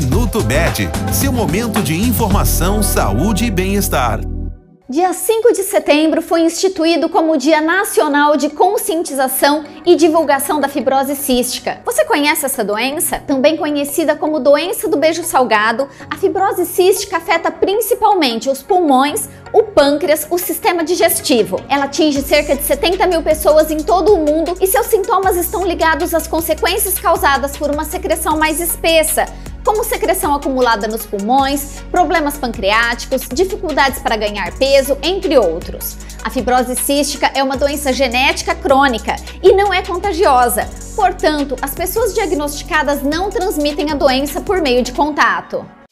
Minuto Med, seu momento de informação, saúde e bem-estar. Dia 5 de setembro foi instituído como Dia Nacional de Conscientização e Divulgação da Fibrose Cística. Você conhece essa doença? Também conhecida como doença do beijo salgado, a fibrose cística afeta principalmente os pulmões, o pâncreas, o sistema digestivo. Ela atinge cerca de 70 mil pessoas em todo o mundo e seus sintomas estão ligados às consequências causadas por uma secreção mais espessa, como secreção acumulada nos pulmões, problemas pancreáticos, dificuldades para ganhar peso, entre outros. A fibrose cística é uma doença genética crônica e não é contagiosa. Portanto, as pessoas diagnosticadas não transmitem a doença por meio de contato.